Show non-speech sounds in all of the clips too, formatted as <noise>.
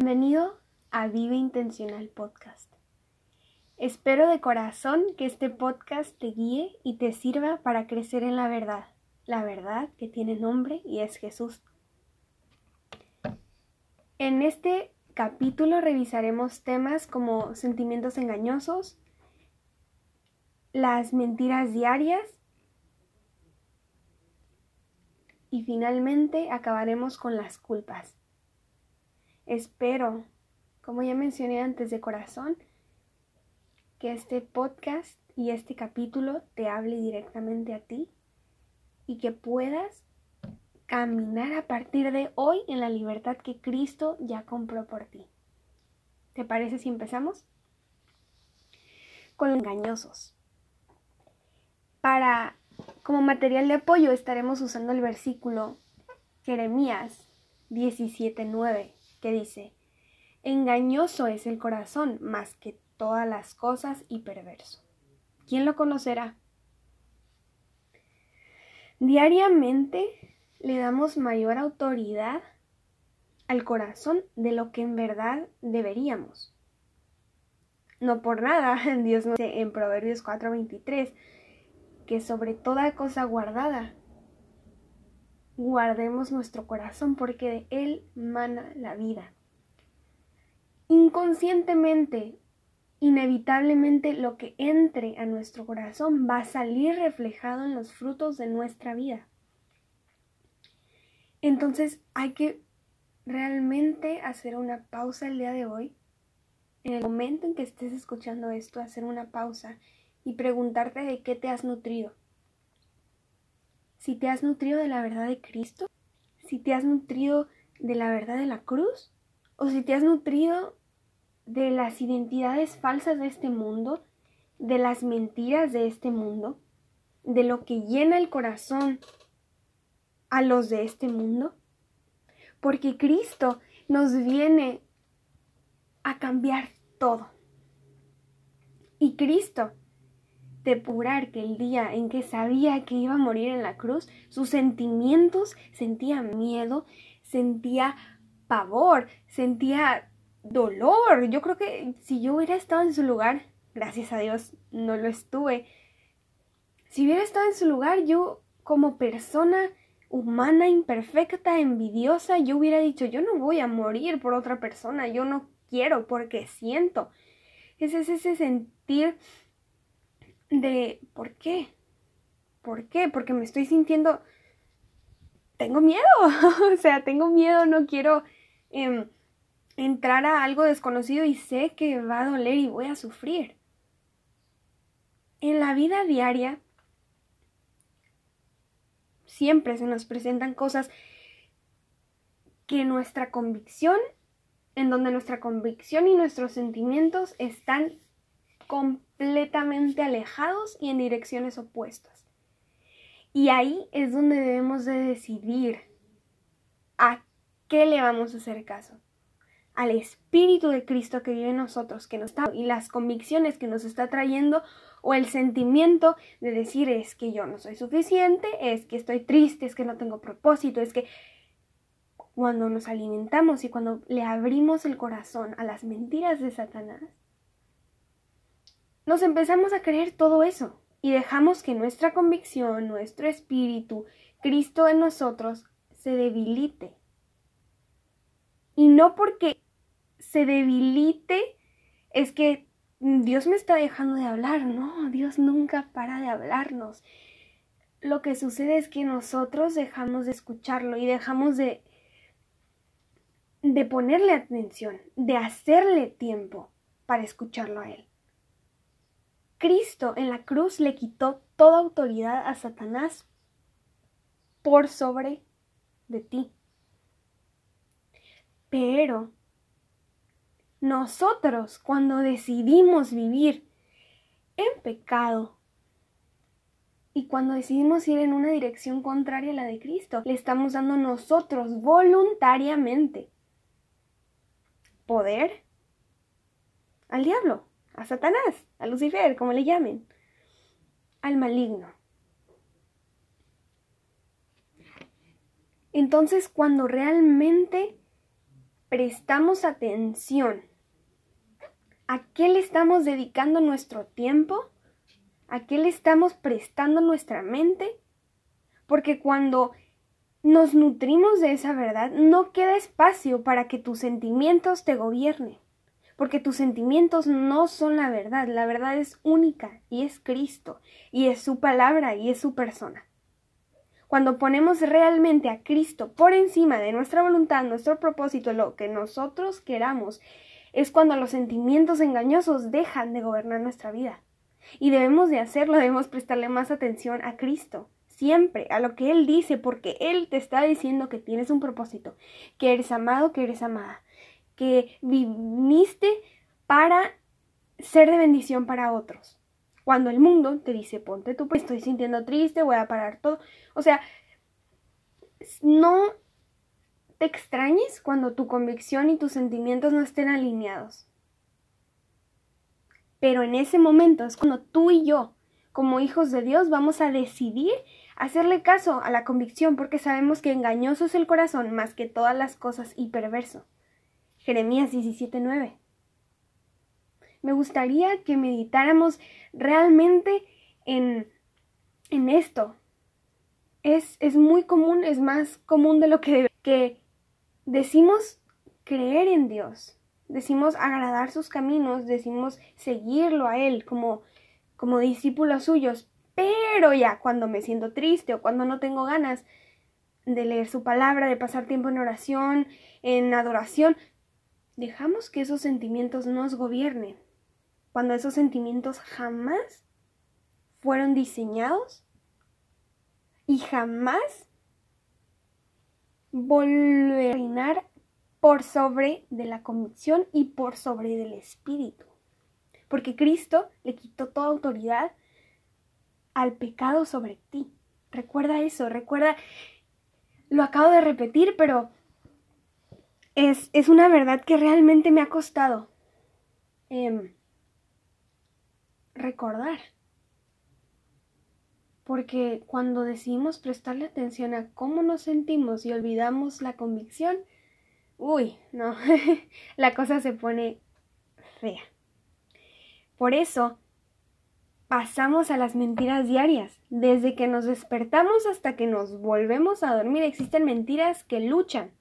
Bienvenido a Vive Intencional Podcast. Espero de corazón que este podcast te guíe y te sirva para crecer en la verdad, la verdad que tiene nombre y es Jesús. En este capítulo revisaremos temas como sentimientos engañosos, las mentiras diarias y finalmente acabaremos con las culpas. Espero, como ya mencioné antes de corazón, que este podcast y este capítulo te hable directamente a ti y que puedas caminar a partir de hoy en la libertad que Cristo ya compró por ti. ¿Te parece si empezamos? Con los engañosos. Para como material de apoyo estaremos usando el versículo Jeremías 17:9 que dice, engañoso es el corazón más que todas las cosas y perverso. ¿Quién lo conocerá? Diariamente le damos mayor autoridad al corazón de lo que en verdad deberíamos. No por nada, <laughs> Dios nos dice en Proverbios 4:23 que sobre toda cosa guardada guardemos nuestro corazón porque de él mana la vida. Inconscientemente, inevitablemente lo que entre a nuestro corazón va a salir reflejado en los frutos de nuestra vida. Entonces hay que realmente hacer una pausa el día de hoy, en el momento en que estés escuchando esto, hacer una pausa y preguntarte de qué te has nutrido si te has nutrido de la verdad de Cristo, si te has nutrido de la verdad de la cruz, o si te has nutrido de las identidades falsas de este mundo, de las mentiras de este mundo, de lo que llena el corazón a los de este mundo. Porque Cristo nos viene a cambiar todo. Y Cristo depurar que el día en que sabía que iba a morir en la cruz, sus sentimientos sentía miedo, sentía pavor, sentía dolor. Yo creo que si yo hubiera estado en su lugar, gracias a Dios no lo estuve, si hubiera estado en su lugar, yo como persona humana, imperfecta, envidiosa, yo hubiera dicho, yo no voy a morir por otra persona, yo no quiero porque siento. Ese es ese sentir de ¿por qué? ¿Por qué? Porque me estoy sintiendo... Tengo miedo, <laughs> o sea, tengo miedo, no quiero em, entrar a algo desconocido y sé que va a doler y voy a sufrir. En la vida diaria siempre se nos presentan cosas que nuestra convicción, en donde nuestra convicción y nuestros sentimientos están completamente alejados y en direcciones opuestas. Y ahí es donde debemos de decidir a qué le vamos a hacer caso. Al Espíritu de Cristo que vive en nosotros, que nos está y las convicciones que nos está trayendo o el sentimiento de decir es que yo no soy suficiente, es que estoy triste, es que no tengo propósito, es que cuando nos alimentamos y cuando le abrimos el corazón a las mentiras de Satanás, nos empezamos a creer todo eso y dejamos que nuestra convicción, nuestro espíritu, Cristo en nosotros, se debilite. Y no porque se debilite es que Dios me está dejando de hablar, no, Dios nunca para de hablarnos. Lo que sucede es que nosotros dejamos de escucharlo y dejamos de de ponerle atención, de hacerle tiempo para escucharlo a él. Cristo en la cruz le quitó toda autoridad a Satanás por sobre de ti. Pero nosotros cuando decidimos vivir en pecado y cuando decidimos ir en una dirección contraria a la de Cristo, le estamos dando nosotros voluntariamente poder al diablo a Satanás, a Lucifer, como le llamen, al maligno. Entonces, cuando realmente prestamos atención, a qué le estamos dedicando nuestro tiempo, a qué le estamos prestando nuestra mente, porque cuando nos nutrimos de esa verdad, no queda espacio para que tus sentimientos te gobiernen, porque tus sentimientos no son la verdad, la verdad es única y es Cristo, y es su palabra y es su persona. Cuando ponemos realmente a Cristo por encima de nuestra voluntad, nuestro propósito, lo que nosotros queramos, es cuando los sentimientos engañosos dejan de gobernar nuestra vida. Y debemos de hacerlo, debemos prestarle más atención a Cristo, siempre a lo que Él dice, porque Él te está diciendo que tienes un propósito, que eres amado, que eres amada, que viniste para ser de bendición para otros. Cuando el mundo te dice, ponte tú, estoy sintiendo triste, voy a parar todo. O sea, no te extrañes cuando tu convicción y tus sentimientos no estén alineados. Pero en ese momento es cuando tú y yo, como hijos de Dios, vamos a decidir hacerle caso a la convicción porque sabemos que engañoso es el corazón más que todas las cosas y perverso. Jeremías 17:9. Me gustaría que meditáramos realmente en, en esto. Es, es, muy común, es más común de lo que, que decimos creer en Dios, decimos agradar sus caminos, decimos seguirlo a Él como, como discípulos suyos, pero ya cuando me siento triste o cuando no tengo ganas de leer su palabra, de pasar tiempo en oración, en adoración, dejamos que esos sentimientos nos gobiernen. Cuando esos sentimientos jamás fueron diseñados y jamás volver a reinar por sobre de la convicción y por sobre del espíritu. Porque Cristo le quitó toda autoridad al pecado sobre ti. Recuerda eso, recuerda, lo acabo de repetir, pero es, una verdad que realmente me ha costado em, recordar. Porque cuando decidimos prestarle atención a cómo nos sentimos y olvidamos la convicción, uy, no, <laughs> la cosa se pone fea. Por eso, pasamos a las mentiras diarias. Desde que nos despertamos hasta que nos volvemos a dormir existen mentiras que luchan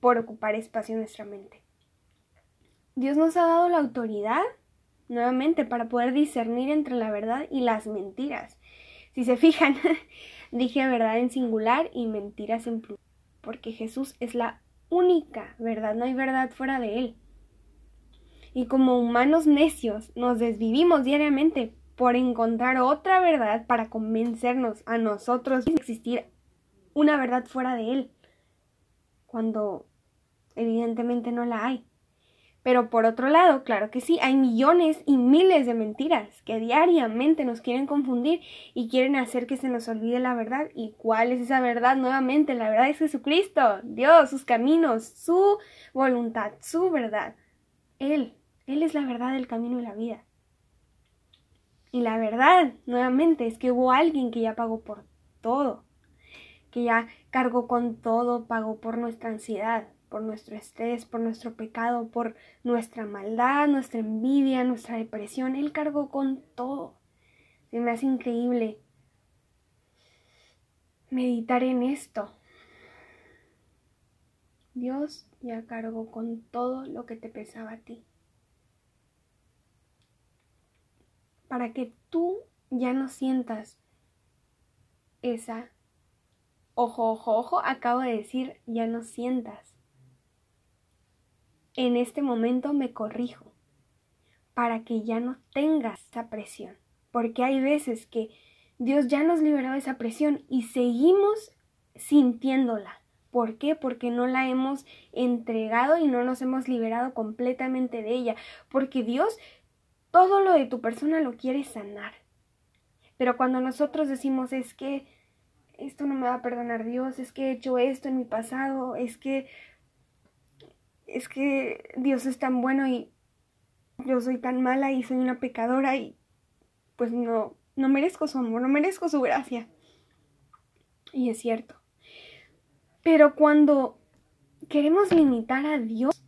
por ocupar espacio en nuestra mente. Dios nos ha dado la autoridad, nuevamente, para poder discernir entre la verdad y las mentiras. Si se fijan, <laughs> dije verdad en singular y mentiras en plural, porque Jesús es la única verdad, no hay verdad fuera de Él. Y como humanos necios nos desvivimos diariamente por encontrar otra verdad para convencernos a nosotros de existir una verdad fuera de él, cuando evidentemente no la hay. Pero por otro lado, claro que sí, hay millones y miles de mentiras que diariamente nos quieren confundir y quieren hacer que se nos olvide la verdad. ¿Y cuál es esa verdad? Nuevamente, la verdad es Jesucristo, Dios, sus caminos, su voluntad, su verdad. Él, Él es la verdad, el camino y la vida. Y la verdad, nuevamente, es que hubo alguien que ya pagó por todo, que ya cargó con todo, pagó por nuestra ansiedad, por nuestro estrés, por nuestro pecado, por nuestra maldad, nuestra envidia, nuestra depresión. Él cargó con todo. Se me hace increíble meditar en esto. Dios ya cargó con todo lo que te pesaba a ti. para que tú ya no sientas esa ojo, ojo, ojo, acabo de decir ya no sientas. En este momento me corrijo para que ya no tengas esa presión, porque hay veces que Dios ya nos liberó de esa presión y seguimos sintiéndola. ¿Por qué? Porque no la hemos entregado y no nos hemos liberado completamente de ella. Porque Dios todo lo de tu persona lo quieres sanar. Pero cuando nosotros decimos es que esto no me va a perdonar Dios, es que he hecho esto en mi pasado, es que es que Dios es tan bueno y yo soy tan mala y soy una pecadora y pues no no merezco su amor, no merezco su gracia. Y es cierto. Pero cuando queremos limitar a Dios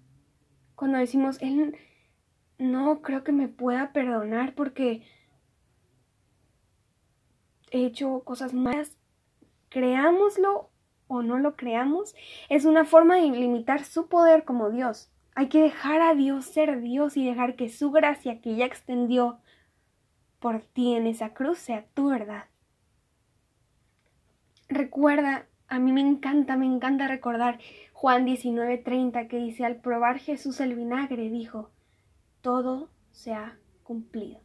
cuando decimos, Él no creo que me pueda perdonar porque he hecho cosas malas. Creámoslo o no lo creamos, es una forma de limitar su poder como Dios. Hay que dejar a Dios ser Dios y dejar que su gracia que ya extendió por ti en esa cruz sea tu verdad. Recuerda, a mí me encanta, me encanta recordar Juan 19:30 que dice, al probar Jesús el vinagre, dijo, todo se ha cumplido.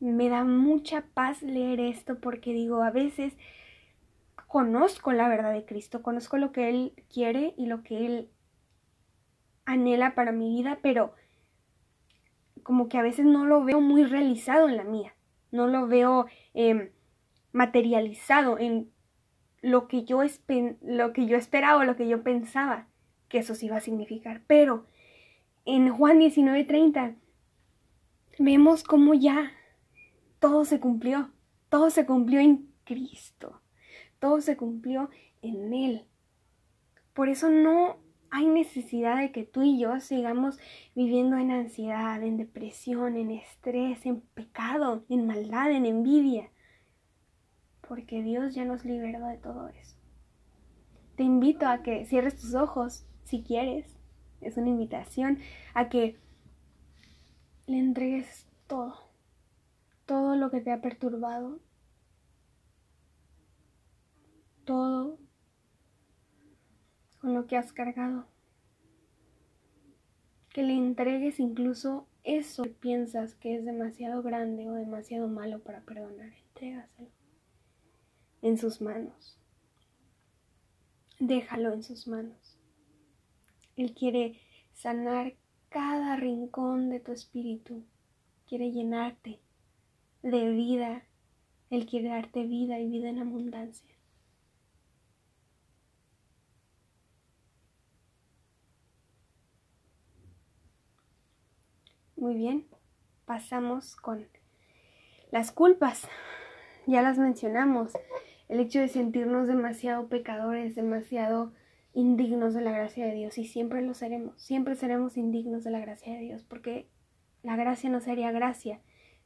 Me da mucha paz leer esto porque digo, a veces conozco la verdad de Cristo, conozco lo que Él quiere y lo que Él anhela para mi vida, pero como que a veces no lo veo muy realizado en la mía, no lo veo em, materializado en lo que, yo lo que yo esperaba, lo que yo pensaba que eso sí iba a significar. Pero en Juan 19:30 vemos cómo ya todo se cumplió, todo se cumplió en Cristo, todo se cumplió en Él. Por eso no hay necesidad de que tú y yo sigamos viviendo en ansiedad, en depresión, en estrés, en pecado, en maldad, en envidia, porque Dios ya nos liberó de todo eso. Te invito a que cierres tus ojos si quieres. Es una invitación a que le entregues todo, todo lo que te ha perturbado, todo con lo que has cargado. Que le entregues incluso eso que piensas que es demasiado grande o demasiado malo para perdonar. Entrégaselo en sus manos. Déjalo en sus manos. Él quiere sanar cada rincón de tu espíritu. Quiere llenarte de vida. Él quiere darte vida y vida en abundancia. Muy bien, pasamos con las culpas. Ya las mencionamos. El hecho de sentirnos demasiado pecadores, demasiado indignos de la gracia de Dios. Y siempre lo seremos. Siempre seremos indignos de la gracia de Dios. Porque la gracia no sería gracia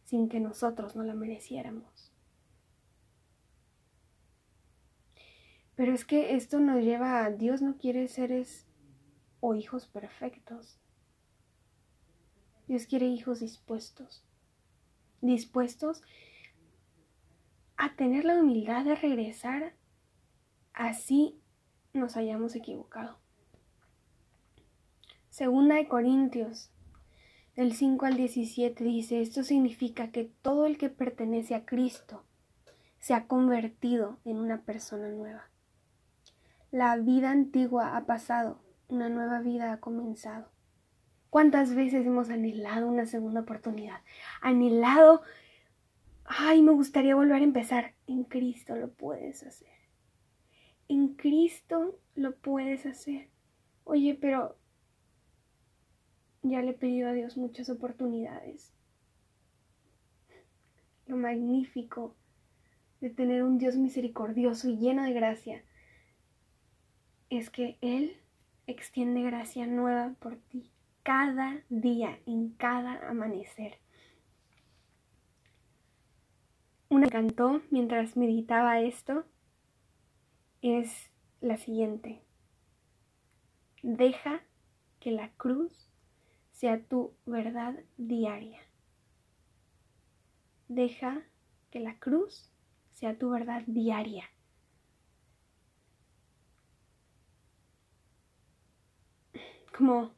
sin que nosotros no la mereciéramos. Pero es que esto nos lleva a Dios no quiere seres o hijos perfectos. Dios quiere hijos dispuestos, dispuestos a tener la humildad de regresar así nos hayamos equivocado. Segunda de Corintios, del 5 al 17 dice, esto significa que todo el que pertenece a Cristo se ha convertido en una persona nueva. La vida antigua ha pasado, una nueva vida ha comenzado. ¿Cuántas veces hemos anhelado una segunda oportunidad? Anhelado, ay, me gustaría volver a empezar. En Cristo lo puedes hacer. En Cristo lo puedes hacer. Oye, pero ya le he pedido a Dios muchas oportunidades. Lo magnífico de tener un Dios misericordioso y lleno de gracia es que Él extiende gracia nueva por ti cada día, en cada amanecer. Una que cantó mientras meditaba esto es la siguiente. Deja que la cruz sea tu verdad diaria. Deja que la cruz sea tu verdad diaria. Como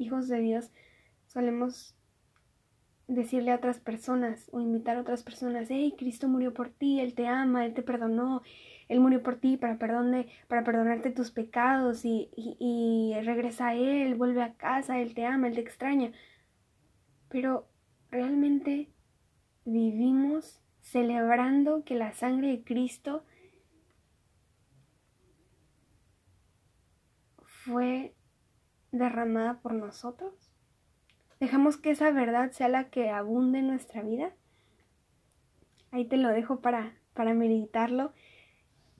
hijos de Dios, solemos decirle a otras personas o invitar a otras personas, hey, Cristo murió por ti, Él te ama, Él te perdonó, Él murió por ti para, para perdonarte tus pecados y, y regresa a Él, vuelve a casa, Él te ama, Él te extraña. Pero realmente vivimos celebrando que la sangre de Cristo fue derramada por nosotros? ¿Dejamos que esa verdad sea la que abunde en nuestra vida? Ahí te lo dejo para, para meditarlo.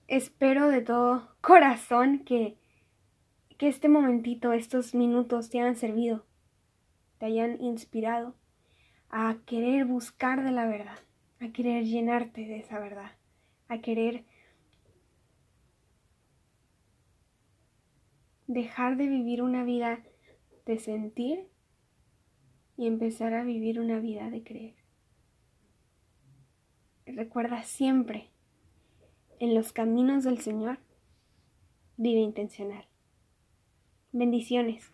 Espero de todo corazón que, que este momentito, estos minutos te hayan servido, te hayan inspirado a querer buscar de la verdad, a querer llenarte de esa verdad, a querer dejar de vivir una vida de sentir y empezar a vivir una vida de creer. Recuerda siempre, en los caminos del Señor, vive intencional. Bendiciones.